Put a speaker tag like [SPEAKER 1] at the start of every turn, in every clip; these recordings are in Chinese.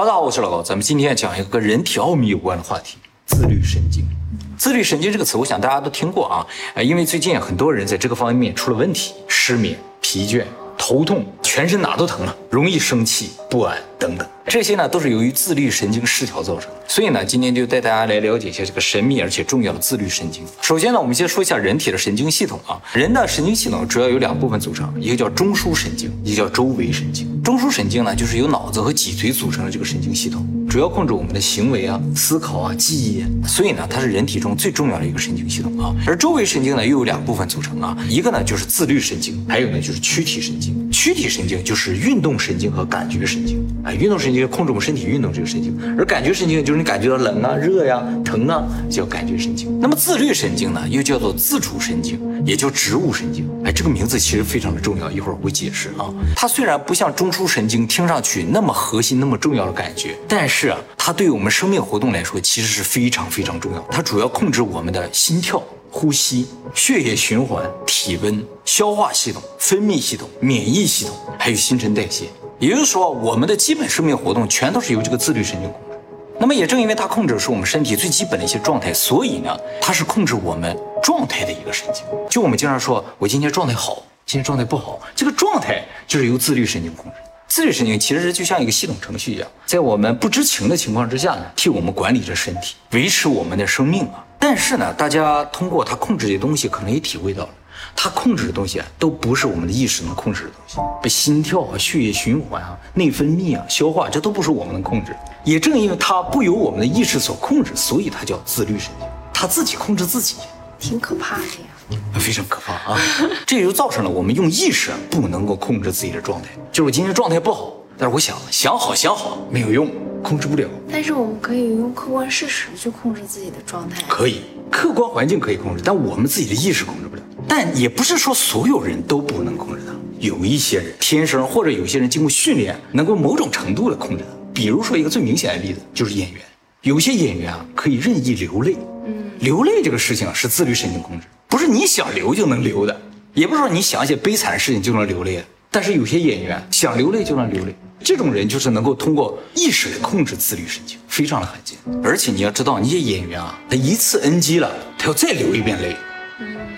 [SPEAKER 1] 大家好，我是老高，咱们今天讲一个跟人体奥秘有关的话题——自律神经。自律神经这个词，我想大家都听过啊，因为最近很多人在这个方面出了问题，失眠、疲倦、头痛，全身哪都疼了，容易生气、不安等等。这些呢，都是由于自律神经失调造成的。所以呢，今天就带大家来了解一下这个神秘而且重要的自律神经。首先呢，我们先说一下人体的神经系统啊。人的神经系统主要有两部分组成，一个叫中枢神经，一个叫周围神经。中枢神经呢，就是由脑子和脊髓组成的这个神经系统，主要控制我们的行为啊、思考啊、记忆。所以呢，它是人体中最重要的一个神经系统啊。而周围神经呢，又有两部分组成啊，一个呢就是自律神经，还有呢就是躯体神经。躯体神经就是运动神经和感觉神经。哎，运动神经控制我们身体运动这个神经，而感觉神经就是你感觉到冷啊、热呀、疼啊，叫感觉神经。那么自律神经呢，又叫做自主神经，也叫植物神经。哎，这个名字其实非常的重要，一会儿我会解释啊。它虽然不像中枢神经听上去那么核心、那么重要的感觉，但是啊，它对我们生命活动来说其实是非常非常重要。它主要控制我们的心跳。呼吸、血液循环、体温、消化系统、分泌系统、免疫系统，还有新陈代谢。也就是说，我们的基本生命活动全都是由这个自律神经控制。那么，也正因为它控制的是我们身体最基本的一些状态，所以呢，它是控制我们状态的一个神经。就我们经常说，我今天状态好，今天状态不好，这个状态就是由自律神经控制。自律神经其实就像一个系统程序一样，在我们不知情的情况之下呢，替我们管理着身体，维持我们的生命啊。但是呢，大家通过它控制的东西，可能也体会到了，它控制的东西啊，都不是我们的意识能控制的东西。被心跳啊、血液循环啊、内分泌啊、消化，这都不是我们能控制。也正因为它不由我们的意识所控制，所以它叫自律神经，它自己控制自己，
[SPEAKER 2] 挺可怕的呀，
[SPEAKER 1] 非常可怕啊！这也就造成了我们用意识不能够控制自己的状态。就是我今天状态不好，但是我想想好想好没有用。控制不了，
[SPEAKER 2] 但是我们可以用客观事实去控制自己的状态。
[SPEAKER 1] 可以，客观环境可以控制，但我们自己的意识控制不了。但也不是说所有人都不能控制它，有一些人天生或者有些人经过训练，能够某种程度的控制它。比如说一个最明显的例子就是演员，有些演员啊可以任意流泪。嗯，流泪这个事情是自律神经控制，不是你想流就能流的，也不是说你想一些悲惨的事情就能流泪。但是有些演员想流泪就能流泪。这种人就是能够通过意识来控制自律神经，非常的罕见。而且你要知道，那些演员啊，他一次 NG 了，他要再流一遍泪，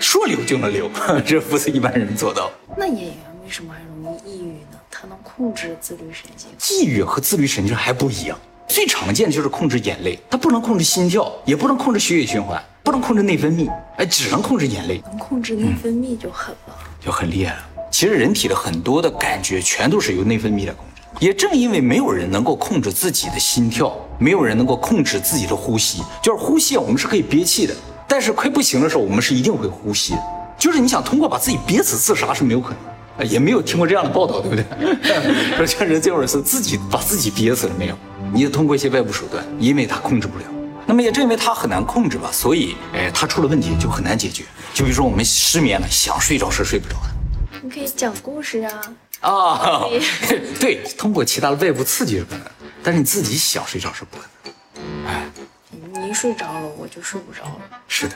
[SPEAKER 1] 说流就能流，这不是一般人做到。
[SPEAKER 2] 那演员为什么还容易抑郁呢？他能控制自律神经？
[SPEAKER 1] 抑郁和自律神经还不一样，最常见的就是控制眼泪，他不能控制心跳，也不能控制血液循环，不能控制内分泌，哎，只能控制眼泪。
[SPEAKER 2] 能控制内分泌就狠了，
[SPEAKER 1] 就很厉害了。其实人体的很多的感觉全都是由内分泌来控制。也正因为没有人能够控制自己的心跳，没有人能够控制自己的呼吸，就是呼吸啊，我们是可以憋气的，但是快不行的时候，我们是一定会呼吸的。就是你想通过把自己憋死自杀是没有可能，也没有听过这样的报道，对不对？说像人这会儿是自己把自己憋死了没有？你得通过一些外部手段，因为他控制不了。那么也正因为他很难控制吧，所以哎，他出了问题就很难解决。就比如说我们失眠了，想睡着是睡不着的。
[SPEAKER 2] 你可以讲故事啊。
[SPEAKER 1] 啊，对，通过其他的外部刺激是可能，但是你自己想睡着是不可能。
[SPEAKER 2] 睡着了，我就睡不着了。
[SPEAKER 1] 是的。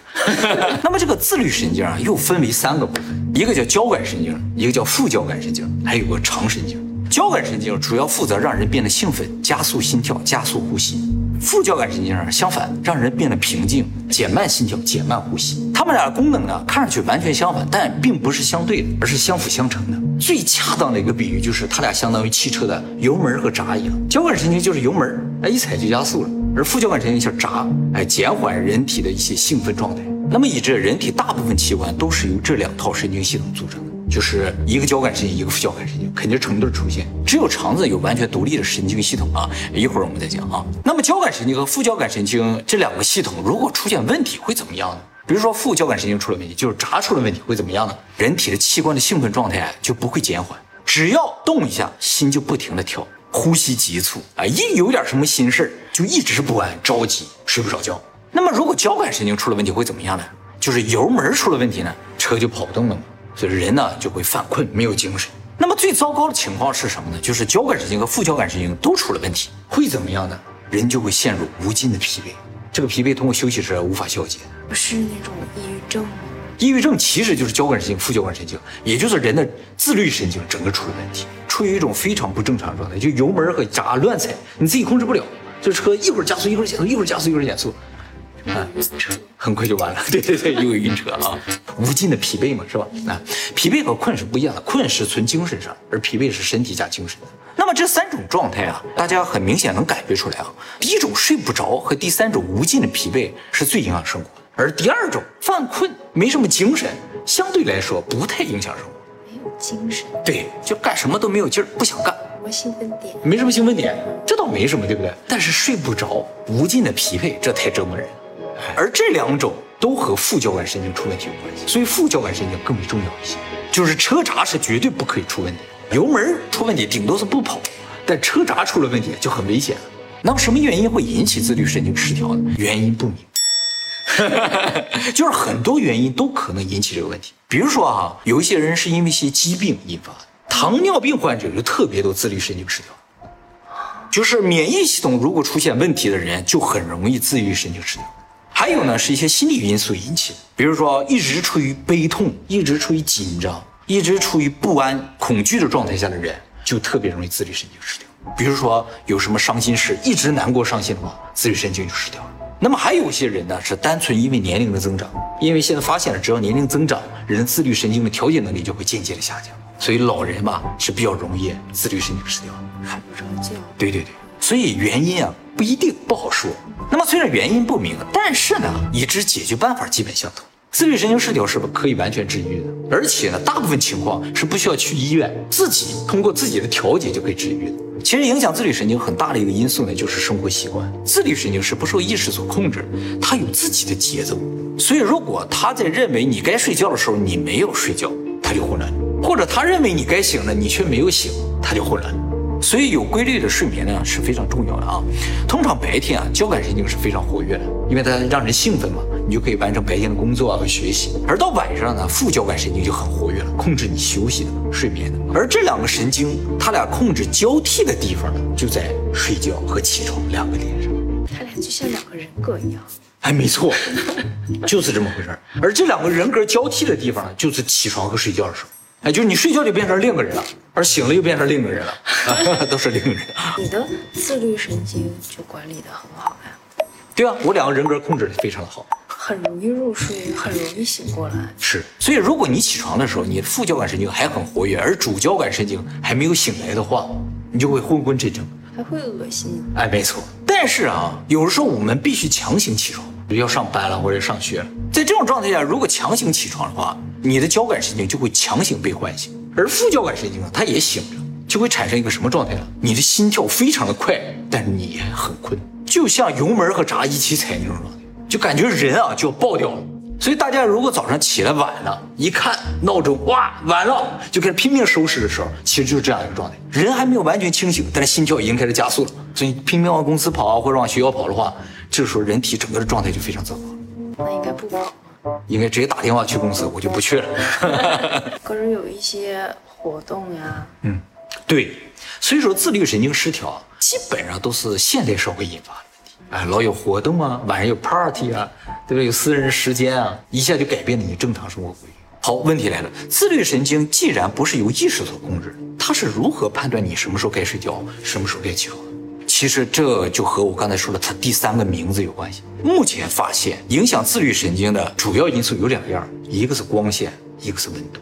[SPEAKER 1] 那么这个自律神经啊，又分为三个部分，一个叫交感神经，一个叫副交感神经，还有个肠神经。交感神经主要负责让人变得兴奋，加速心跳，加速呼吸；副交感神经相反，让人变得平静，减慢心跳，减慢呼吸。它们俩的功能呢，看上去完全相反，但并不是相对的，而是相辅相成的。最恰当的一个比喻就是，它俩相当于汽车的油门和闸一样。交感神经就是油门，哎，一踩就加速了；而副交感神经像闸，哎，减缓人体的一些兴奋状态。那么，以致人体大部分器官都是由这两套神经系统组成的，就是一个交感神经，一个副交感神经，肯定成对出现。只有肠子有完全独立的神经系统啊，一会儿我们再讲啊。那么，交感神经和副交感神经这两个系统如果出现问题，会怎么样呢？比如说副交感神经出了问题，就是闸出了问题，会怎么样呢？人体的器官的兴奋状态就不会减缓，只要动一下，心就不停的跳，呼吸急促啊，一有点什么心事儿就一直不安、着急，睡不着觉。那么如果交感神经出了问题，会怎么样呢？就是油门出了问题呢，车就跑不动了嘛，所以人呢就会犯困，没有精神。那么最糟糕的情况是什么呢？就是交感神经和副交感神经都出了问题，会怎么样呢？人就会陷入无尽的疲惫，这个疲惫通过休息是无法消解。
[SPEAKER 2] 不是那种抑郁症吗？
[SPEAKER 1] 抑郁症其实就是交感神经、副交感神经，也就是人的自律神经整个出了问题。处于一种非常不正常的状态，就油门和闸乱踩，你自己控制不了，这车一会儿加速一会儿减速，一会儿加速一会儿减速，
[SPEAKER 2] 啊，车。
[SPEAKER 1] 很快就完了。对对对，又有晕车啊，无尽的疲惫嘛，是吧？啊，疲惫和困是不一样的，困是存精神上，而疲惫是身体加精神。那么这三种状态啊，大家很明显能感觉出来啊。第一种睡不着和第三种无尽的疲惫是最影响生活，而第二种犯困没什么精神，相对来说不太影响生活。
[SPEAKER 2] 没有精神，
[SPEAKER 1] 对，就干什么都没有劲儿，不想干。
[SPEAKER 2] 什么兴奋点？
[SPEAKER 1] 没什么兴奋点，这倒没什么，对不对？但是睡不着，无尽的疲惫，这太折磨人。而这两种都和副交感神经出问题有关系，所以副交感神经更为重要一些。就是车闸是绝对不可以出问题，油门出问题顶多是不跑，但车闸出了问题就很危险了。那么什么原因会引起自律神经失调呢？原因不明，就是很多原因都可能引起这个问题。比如说啊，有一些人是因为一些疾病引发的，糖尿病患者就特别多自律神经失调。就是免疫系统如果出现问题的人，就很容易自律神经失调。还有呢，是一些心理因素引起的，比如说一直处于悲痛、一直处于紧张、一直处于不安、恐惧的状态下的人，就特别容易自律神经失调。比如说有什么伤心事，一直难过、伤心的话，自律神经就失调了。那么还有些人呢，是单纯因为年龄的增长，因为现在发现了，只要年龄增长，人自律神经的调节能力就会间接的下降，所以老人嘛是比较容易自律神经失调。
[SPEAKER 2] 睡不着觉。
[SPEAKER 1] 对对对，所以原因啊不一定不好说。那么虽然原因不明，但是呢，已知解决办法基本相同。自律神经失调是不可以完全治愈的，而且呢，大部分情况是不需要去医院，自己通过自己的调节就可以治愈的。其实影响自律神经很大的一个因素呢，就是生活习惯。自律神经是不受意识所控制，它有自己的节奏。所以如果他在认为你该睡觉的时候你没有睡觉，他就混乱；或者他认为你该醒了，你却没有醒，他就混乱。所以有规律的睡眠呢是非常重要的啊。通常白天啊，交感神经是非常活跃的，因为它让人兴奋嘛，你就可以完成白天的工作啊和学习。而到晚上呢，副交感神经就很活跃了，控制你休息的、睡眠的。而这两个神经，它俩控制交替的地方呢，就在睡觉和起床两个点上。
[SPEAKER 2] 它俩就像两个人格一样。
[SPEAKER 1] 哎，没错，就是这么回事儿。而这两个人格交替的地方呢，就是起床和睡觉的时候。哎，就是你睡觉就变成另一个人了，而醒了又变成另一个人了，都是另一个人。
[SPEAKER 2] 你的自律神经就管理的很好呀。
[SPEAKER 1] 对啊，我两个人格控制的非常的好，
[SPEAKER 2] 很容易入睡，很容易醒过来。
[SPEAKER 1] 是，所以如果你起床的时候，你的副交感神经还很活跃，而主交感神经还没有醒来的话，你就会昏昏沉沉，
[SPEAKER 2] 还会恶心。
[SPEAKER 1] 哎，没错。但是啊，有的时候我们必须强行起床。要上班了或者上学了，在这种状态下，如果强行起床的话，你的交感神经就会强行被唤醒，而副交感神经呢，它也醒着，就会产生一个什么状态呢？你的心跳非常的快，但是你很困，就像油门和闸一起踩那种状态，就感觉人啊就要爆掉了。所以大家如果早上起来晚了，一看闹钟，哇，晚了，就开始拼命收拾的时候，其实就是这样一个状态，人还没有完全清醒，但是心跳已经开始加速了。所以拼命往公司跑啊，或者往学校跑的话。这时候人体整个的状态就非常糟糕，
[SPEAKER 2] 那应该不跑
[SPEAKER 1] 应该直接打电话去公司，我就不去了。
[SPEAKER 2] 可是有一些活动呀，
[SPEAKER 1] 嗯，对，所以说自律神经失调基本上都是现代社会引发的。哎，老有活动啊，晚上有 party 啊，对不对？有私人时间啊，一下就改变了你正常生活规律。好，问题来了，自律神经既然不是由意识所控制，它是如何判断你什么时候该睡觉，什么时候该起床？其实这就和我刚才说的它第三个名字有关系。目前发现影响自律神经的主要因素有两样，一个是光线，一个是温度，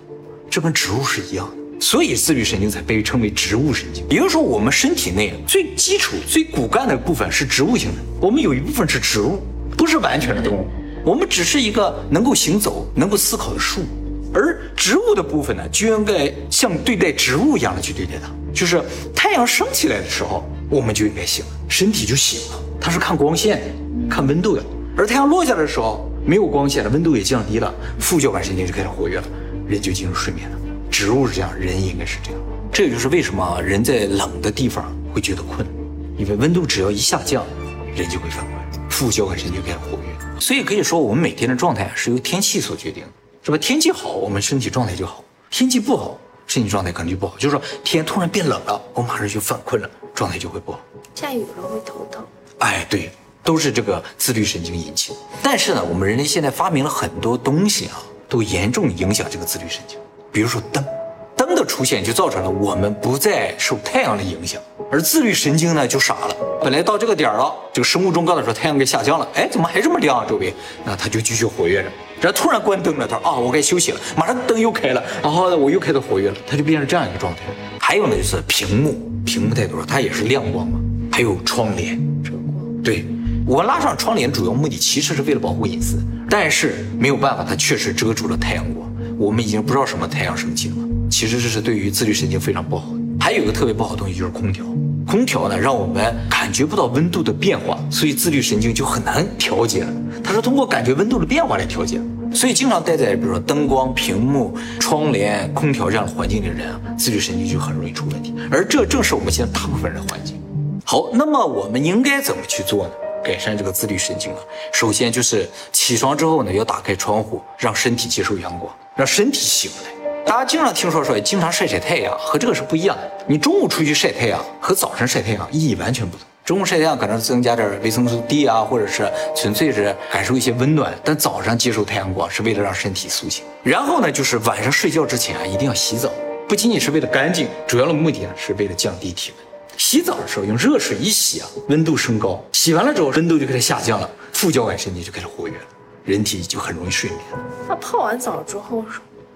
[SPEAKER 1] 这跟植物是一样的，所以自律神经才被称为植物神经。也就是说，我们身体内最基础、最骨干的部分是植物性的，我们有一部分是植物，不是完全的动物，我们只是一个能够行走、能够思考的树，而植物的部分呢，就应该像对待植物一样的去对待它，就是太阳升起来的时候。我们就应该醒了，身体就醒了。它是看光线、看温度的。而太阳落下的时候，没有光线了，温度也降低了，副交感神经就开始活跃了，人就进入睡眠了。植物是这样，人应该是这样。这也就是为什么人在冷的地方会觉得困，因为温度只要一下降，人就会犯困，副交感神经开始活跃。所以可以说，我们每天的状态是由天气所决定的，是吧？天气好，我们身体状态就好；天气不好，身体状态可能就不好。就是说，天突然变冷了，我马上就犯困了。状态就会不好，
[SPEAKER 2] 下雨了会头疼。
[SPEAKER 1] 哎，对，都是这个自律神经引起的。但是呢，我们人类现在发明了很多东西啊，都严重影响这个自律神经。比如说灯，灯的出现就造成了我们不再受太阳的影响，而自律神经呢就傻了。本来到这个点儿了，这个生物钟告诉说太阳该下降了，哎，怎么还这么亮啊？周围，那它就继续活跃着。然后突然关灯了，他说啊，我该休息了。马上灯又开了，然后我又开始活跃了，它就变成这样一个状态。还有呢，就是屏幕，屏幕太多了，它也是亮光嘛。还有窗帘，
[SPEAKER 2] 遮光。
[SPEAKER 1] 对我拉上窗帘主要目的其实是为了保护隐私，但是没有办法，它确实遮住了太阳光。我们已经不知道什么太阳升起了，其实这是对于自律神经非常不好。还有一个特别不好的东西就是空调，空调呢让我们感觉不到温度的变化，所以自律神经就很难调节了。它是通过感觉温度的变化来调节，所以经常待在比如说灯光、屏幕、窗帘、空调这样的环境里的人啊，自律神经就很容易出问题。而这正是我们现在大部分人的环境。好，那么我们应该怎么去做呢？改善这个自律神经啊，首先就是起床之后呢，要打开窗户，让身体接受阳光，让身体醒来。大家经常听说说，经常晒晒太阳，和这个是不一样的。你中午出去晒太阳和早上晒太阳意义完全不同。中午晒太阳可能增加点维生素 D 啊，或者是纯粹是感受一些温暖，但早上接受太阳光是为了让身体苏醒。然后呢，就是晚上睡觉之前啊，一定要洗澡，不仅仅是为了干净，主要的目的呢是为了降低体温。洗澡的时候用热水一洗啊，温度升高，洗完了之后温度就开始下降了，副交感神经就开始活跃了，人体就很容易睡眠，
[SPEAKER 2] 那泡完澡之后，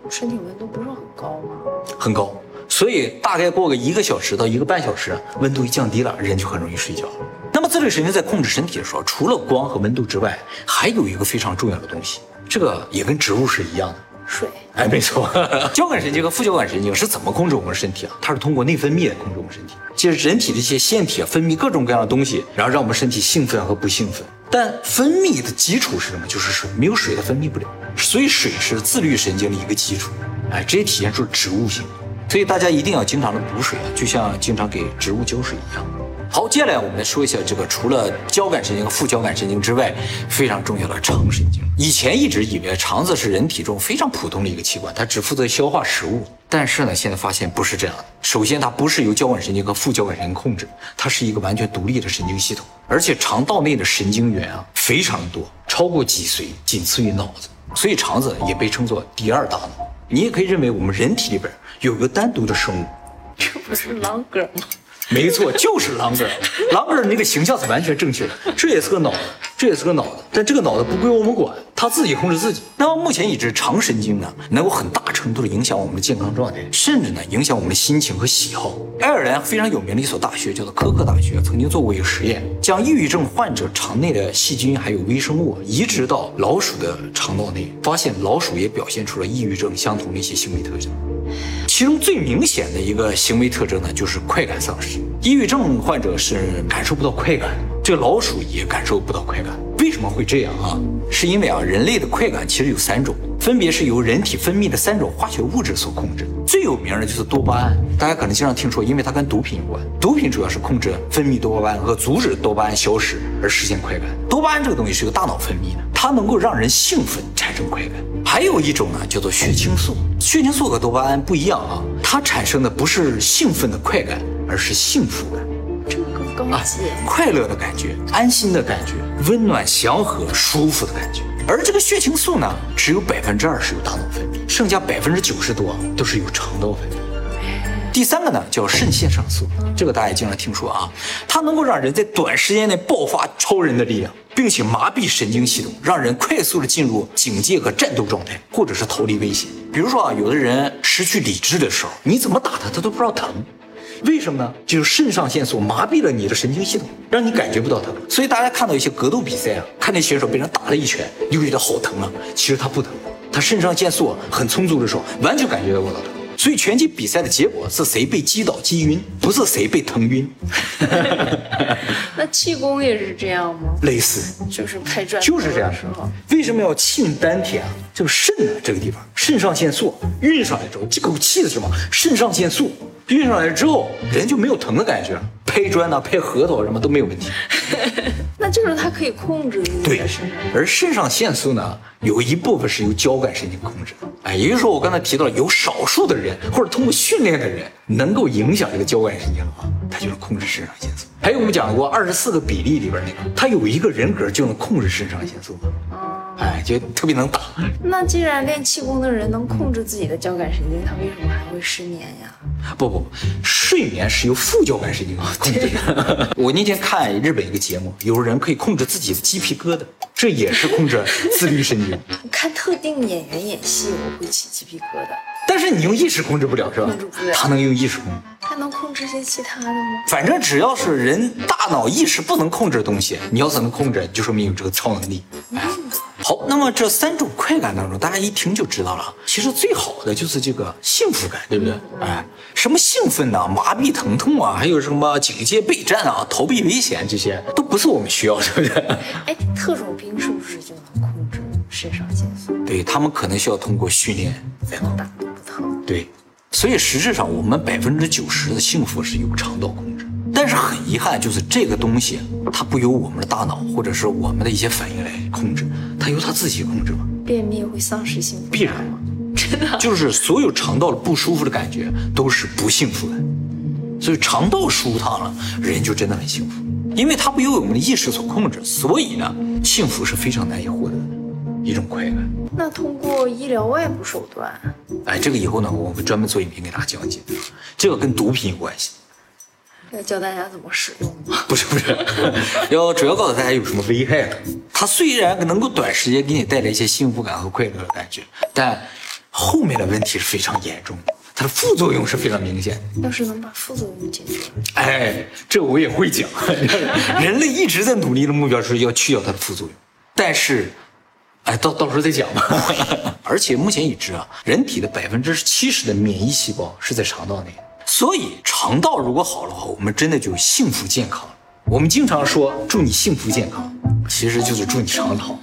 [SPEAKER 2] 身体温度不是很高吗？
[SPEAKER 1] 很高。所以大概过个一个小时到一个半小时，温度一降低了，人就很容易睡觉。那么自律神经在控制身体的时候，除了光和温度之外，还有一个非常重要的东西，这个也跟植物是一样的。
[SPEAKER 2] 水，
[SPEAKER 1] 哎，没错，交感神经和副交感神经是怎么控制我们身体啊？它是通过内分泌来控制我们身体，就是人体这些腺体啊分泌各种各样的东西，然后让我们身体兴奋和不兴奋。但分泌的基础是什么？就是水，没有水它分泌不了，所以水是自律神经的一个基础。哎，这也体现出植物性，所以大家一定要经常的补水啊，就像经常给植物浇水一样。好，接下来我们来说一下这个除了交感神经和副交感神经之外，非常重要的肠神经。以前一直以为肠子是人体中非常普通的一个器官，它只负责消化食物。但是呢，现在发现不是这样的。首先，它不是由交感神经和副交感神经控制，它是一个完全独立的神经系统。而且肠道内的神经元啊非常多，超过脊髓，仅次于脑子。所以肠子也被称作第二大脑。你也可以认为我们人体里边有一个单独的生物，
[SPEAKER 2] 这不是狼哥吗？
[SPEAKER 1] 没错，就是狼哥。狼哥的那个形象是完全正确的。这也是个脑子，这也是个脑子，但这个脑子不归我们管，它自己控制自己。那么目前已知肠神经呢，能够很大程度的影响我们的健康状态，甚至呢影响我们的心情和喜好。爱尔兰非常有名的一所大学叫做科克大学，曾经做过一个实验，将抑郁症患者肠内的细菌还有微生物移植到老鼠的肠道内，发现老鼠也表现出了抑郁症相同的一些行为特征。其中最明显的一个行为特征呢，就是快感丧失。抑郁症患者是感受不到快感，这老鼠也感受不到快感。为什么会这样啊？是因为啊，人类的快感其实有三种，分别是由人体分泌的三种化学物质所控制。最有名的就是多巴胺，大家可能经常听说，因为它跟毒品有关。毒品主要是控制分泌多巴胺和阻止多巴胺消失而实现快感。多巴胺这个东西是由大脑分泌的，它能够让人兴奋，产生快感。还有一种呢，叫做血清素。血清素和多巴胺不一样啊，它产生的不是兴奋的快感，而是幸福感。
[SPEAKER 2] 这个高级。
[SPEAKER 1] 快乐的感觉，安心的感觉，温暖祥和、舒服的感觉。而这个血清素呢，只有百分之二是由大脑分泌，剩下百分之九十多都是由肠道分泌。第三个呢，叫肾腺上素，这个大家也经常听说啊，它能够让人在短时间内爆发超人的力量，并且麻痹神经系统，让人快速的进入警戒和战斗状态，或者是逃离危险。比如说啊，有的人失去理智的时候，你怎么打他，他都不知道疼。为什么呢？就是肾上腺素麻痹了你的神经系统，让你感觉不到疼。所以大家看到一些格斗比赛啊，看那选手被人打了一拳，你就觉得好疼啊。其实他不疼，他肾上腺素很充足的时候，完全感觉到不到疼。所以拳击比赛的结果是谁被击倒击晕，不是谁被疼晕。
[SPEAKER 2] 那气功也是这样吗？
[SPEAKER 1] 类似，
[SPEAKER 2] 就是拍砖
[SPEAKER 1] 就是这样
[SPEAKER 2] 时候，
[SPEAKER 1] 为什么要沁丹田啊？就是肾啊这个地方，肾上腺素运上来之后，这口气是什么，肾上腺素运上来之后，人就没有疼的感觉了。拍砖呐、拍核桃什么都没有问题。
[SPEAKER 2] 那就是它可以控制你
[SPEAKER 1] 对而肾上腺素呢，有一部分是由交感神经控制的。哎，也就是说，我刚才提到了，有少数的人或者通过训练的人能够影响这个交感神经的话，他就是控制肾上腺素。还有我们讲过二十四个比例里边那个，他有一个人格就能控制肾上腺素。哎，就特别能打。
[SPEAKER 2] 那既然练气功的人能控制自己的交感神经，他为什么还会失眠呀？
[SPEAKER 1] 不不不，睡眠是由副交感神经控制的。我那天看日本一个节目，有人可以控制自己的鸡皮疙瘩，这也是控制自律神经。
[SPEAKER 2] 看特定演员演戏，我会起鸡皮疙瘩。
[SPEAKER 1] 但是你用意识控制不了，是吧？
[SPEAKER 2] 控制不了
[SPEAKER 1] 他能用意识控制。
[SPEAKER 2] 还能控制些其他的吗？
[SPEAKER 1] 反正只要是人大脑意识不能控制的东西，你要是能控制，就说明有这个超能力。哎，好，那么这三种快感当中，大家一听就知道了，其实最好的就是这个幸福感，对不对？哎，什么兴奋呐、麻痹疼痛啊，还有什么警戒备战啊、逃避危险，这些都不是我们需要的，对不对？
[SPEAKER 2] 哎，特种兵是不是就能控制肾上腺素？
[SPEAKER 1] 对他们可能需要通过训练才能。
[SPEAKER 2] 打。
[SPEAKER 1] 对，所以实质上我们百分之九十的幸福是由肠道控制，但是很遗憾，就是这个东西它不由我们的大脑或者是我们的一些反应来控制，它由它自己控制吗？
[SPEAKER 2] 便秘会丧失幸福
[SPEAKER 1] 必然
[SPEAKER 2] 吗？真的？
[SPEAKER 1] 就是所有肠道的不舒服的感觉都是不幸福的，所以肠道舒畅了，人就真的很幸福，因为它不由我们的意识所控制，所以呢，幸福是非常难以获得的一种快感。
[SPEAKER 2] 那通过医疗外部手段，
[SPEAKER 1] 哎，这个以后呢，我会专门做影片给大家讲解，这个跟毒品有关系。
[SPEAKER 2] 要教大家怎么使用 吗？
[SPEAKER 1] 不是不 是，要主要告诉大家有什么危害的。它虽然能够短时间给你带来一些幸福感和快乐的感觉，但后面的问题是非常严重的，它的副作用是非常明显的。
[SPEAKER 2] 要是能把副作用解决，
[SPEAKER 1] 哎，这我也会讲。人类一直在努力的目标是要去掉它的副作用，但是，哎，到到时候再讲吧。而且目前已知啊，人体的百分之七十的免疫细胞是在肠道内，所以肠道如果好的话，我们真的就幸福健康。我们经常说祝你幸福健康，其实就是祝你肠道好。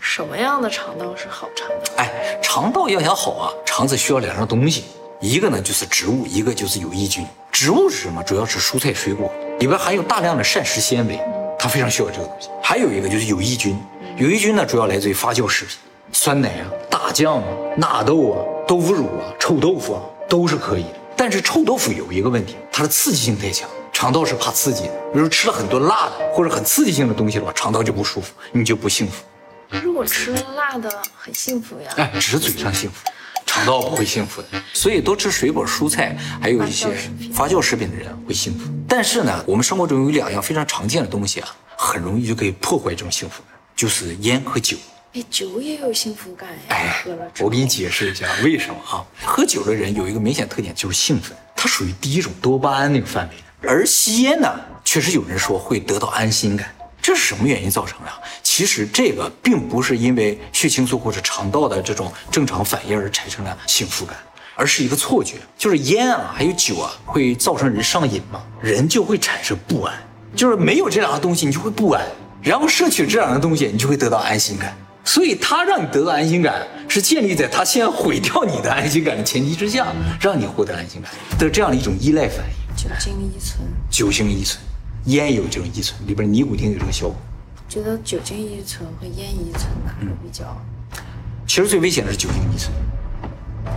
[SPEAKER 2] 什么样的肠道是好肠道？
[SPEAKER 1] 哎，肠道要想好啊，肠子需要两样东西，一个呢就是植物，一个就是有益菌。植物是什么？主要是蔬菜水果，里边含有大量的膳食纤维，它非常需要这个东西。还有一个就是有益菌，有益菌呢主要来自于发酵食品，酸奶啊、大酱啊、纳豆啊、豆腐乳啊、臭豆腐啊都是可以的。但是臭豆腐有一个问题，它的刺激性太强，肠道是怕刺激的。比如吃了很多辣的或者很刺激性的东西的话，肠道就不舒服，你就不幸福。
[SPEAKER 2] 可是我吃了辣的很幸福呀。
[SPEAKER 1] 哎，只是嘴上幸福，肠道不会幸福的。所以多吃水果、蔬菜，还有一些
[SPEAKER 2] 发酵食品
[SPEAKER 1] 的人会幸福。但是呢，我们生活中有两样非常常见的东西啊，很容易就可以破坏这种幸福感，就是烟和酒。
[SPEAKER 2] 哎，酒也有幸福感呀，
[SPEAKER 1] 哎
[SPEAKER 2] 喝了，
[SPEAKER 1] 我给你解释一下为什么啊？喝酒的人有一个明显特点就是兴奋，它属于第一种多巴胺那个范围的。而吸烟呢，确实有人说会得到安心感，这是什么原因造成的啊？其实这个并不是因为血清素或者肠道的这种正常反应而产生了幸福感，而是一个错觉，就是烟啊还有酒啊会造成人上瘾嘛，人就会产生不安，就是没有这两个东西你就会不安，然后摄取这两个东西你就会得到安心感。所以他让你得到安心感，是建立在他先毁掉你的安心感的前提之下，让你获得安心感的这样的一种依赖反应。
[SPEAKER 2] 酒精依存，
[SPEAKER 1] 酒精依存，烟有这种依存，里边尼古丁有这个效果。
[SPEAKER 2] 觉得酒精依存和烟依存哪个比较？
[SPEAKER 1] 其实最危险的是酒精依存。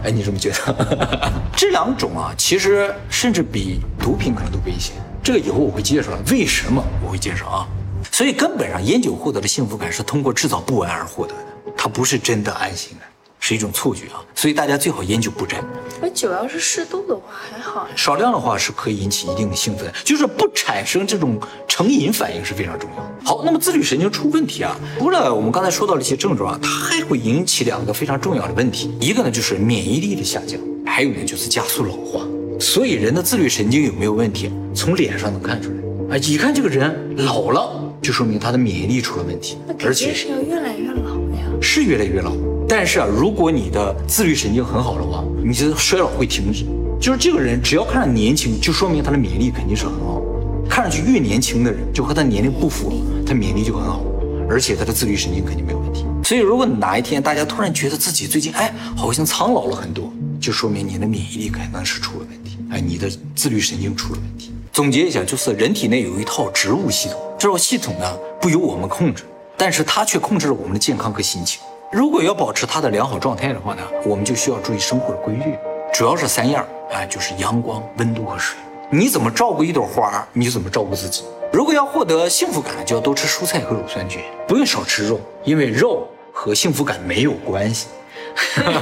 [SPEAKER 1] 哎，你这么觉得？这两种啊，其实甚至比毒品可能都危险。这个以后我会介绍，为什么我会介绍啊？所以根本上，烟酒获得的幸福感是通过制造不安而获得的，它不是真的安心感，是一种错觉啊。所以大家最好烟酒不沾。
[SPEAKER 2] 而酒要是适度的话还好呀。
[SPEAKER 1] 少量的话是可以引起一定的兴奋，就是不产生这种成瘾反应是非常重要。好，那么自律神经出问题啊，除了我们刚才说到的一些症状啊，它还会引起两个非常重要的问题，一个呢就是免疫力的下降，还有呢就是加速老化。所以人的自律神经有没有问题，从脸上能看出来啊，一看这个人老了，就说明他的免疫力出了问题，而且
[SPEAKER 2] 是要越来越老呀。
[SPEAKER 1] 是越来越老。但是啊，如果你的自律神经很好的话，你的衰老会停止。就是这个人只要看着年轻，就说明他的免疫力肯定是很好。看上去越年轻的人，就和他年龄不符，他免疫力就很好，而且他的自律神经肯定没有问题。所以，如果哪一天大家突然觉得自己最近哎好像苍老了很多，就说明你的免疫力可能是出了问题，哎，你的自律神经出了问题。总结一下，就是人体内有一套植物系统，这套系统呢不由我们控制，但是它却控制了我们的健康和心情。如果要保持它的良好状态的话呢，我们就需要注意生活的规律，主要是三样，哎，就是阳光、温度和水。你怎么照顾一朵花，你就怎么照顾自己。如果要获得幸福感，就要多吃蔬菜和乳酸菌，不用少吃肉，因为肉和幸福感没有关系。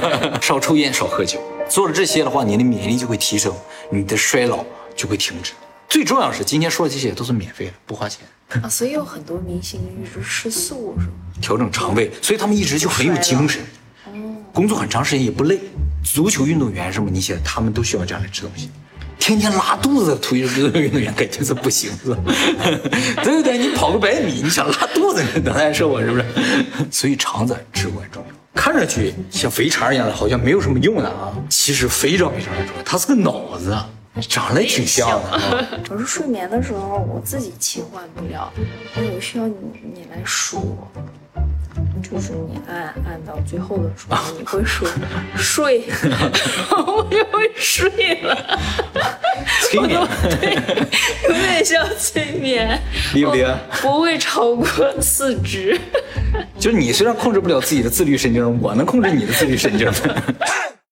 [SPEAKER 1] 少抽烟，少喝酒，做了这些的话，你的免疫力就会提升，你的衰老就会停止。最重要的是，今天说的这些都是免费的，不花钱。
[SPEAKER 2] 啊，所以有很多明星一直吃素，是吗？
[SPEAKER 1] 调整肠胃，所以他们一直就很有精神，工作很长时间也不累。足球运动员什么，你想他们都需要这样来吃东西。天天拉肚子，足球运动员肯定是不行，是吧？对不对，你跑个百米，你想拉肚子，你能难受啊，是不是？所以肠子至关重要。看上去像肥肠一样的，好像没有什么用的啊，其实肥肠非常的重要。它是个脑子，长得挺像的。
[SPEAKER 2] 我是睡眠的时候我自己切换不了，我需要你你来数，就是你按按到最后的时候，你会说睡，我就会睡了。
[SPEAKER 1] 催眠，
[SPEAKER 2] 对，有点像催眠，
[SPEAKER 1] 厉不厉害？
[SPEAKER 2] 不会超过四肢。
[SPEAKER 1] 就是你虽然控制不了自己的自律神经，我能控制你的自律神经。